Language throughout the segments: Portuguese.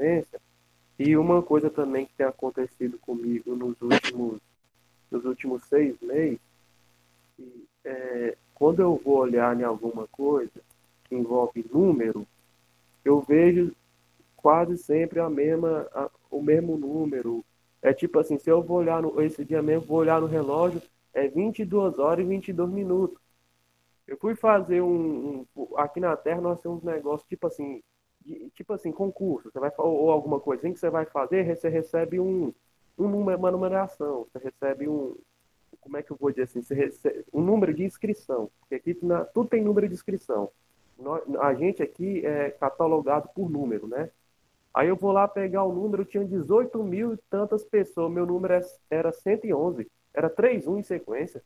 tendência. E uma coisa também que tem acontecido comigo nos últimos, nos últimos seis meses, é, quando eu vou olhar em alguma coisa que envolve número, eu vejo quase sempre a mesma, a, o mesmo número. É tipo assim, se eu vou olhar no, esse dia mesmo, vou olhar no relógio, é 22 horas e 22 minutos. Eu fui fazer um, um aqui na Terra nós temos um negócio tipo assim, de, tipo assim, concurso, você vai ou, ou alguma coisinha que você vai fazer, você recebe um, um número, uma numeração, você recebe um, como é que eu vou dizer assim, você recebe um número de inscrição, porque aqui na, tudo tem número de inscrição. Nós, a gente aqui é catalogado por número, né? Aí eu vou lá pegar o número, tinha 18 mil e tantas pessoas, meu número é, era 111, era 3-1 em sequência.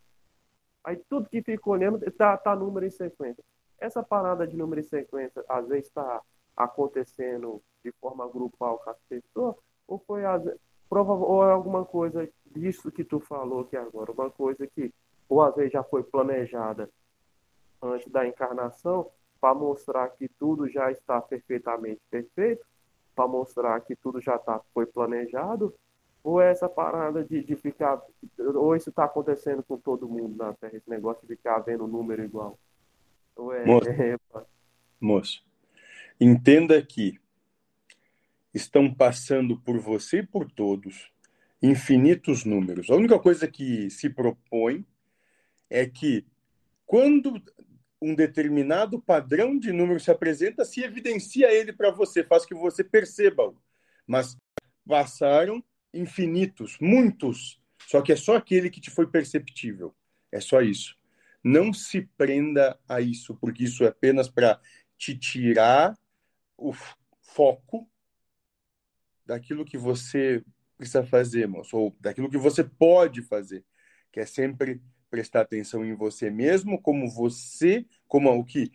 Aí tudo que fica olhando tá, tá número em sequência. Essa parada de número em sequência, às vezes está acontecendo de forma grupal com as pessoas, ou foi prova, ou é alguma coisa disso que tu falou aqui agora, uma coisa que ou às vezes já foi planejada antes da encarnação para mostrar que tudo já está perfeitamente perfeito, para mostrar que tudo já tá, foi planejado, ou é essa parada de, de ficar. Ou isso está acontecendo com todo mundo na Terra, esse negócio de ficar vendo número igual. Ou é, moço, é... moço, entenda que estão passando por você e por todos infinitos números. A única coisa que se propõe é que quando um determinado padrão de número se apresenta, se evidencia ele para você, faz que você perceba-o. Mas passaram infinitos, muitos, só que é só aquele que te foi perceptível. É só isso. Não se prenda a isso, porque isso é apenas para te tirar o foco daquilo que você precisa fazer, moço, ou daquilo que você pode fazer, que é sempre prestar atenção em você mesmo, como você, como o que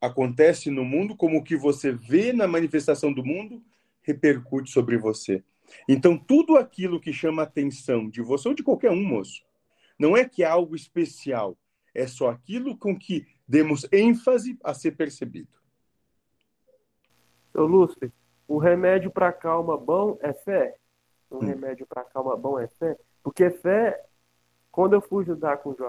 acontece no mundo, como o que você vê na manifestação do mundo repercute sobre você. Então, tudo aquilo que chama atenção de você ou de qualquer um, moço, não é que é algo especial, é só aquilo com que demos ênfase a ser percebido. Seu Lúcio, o remédio para calma bom é fé? Um hum. remédio para calma bom é fé? Porque fé quando eu fui ajudar com o Jorge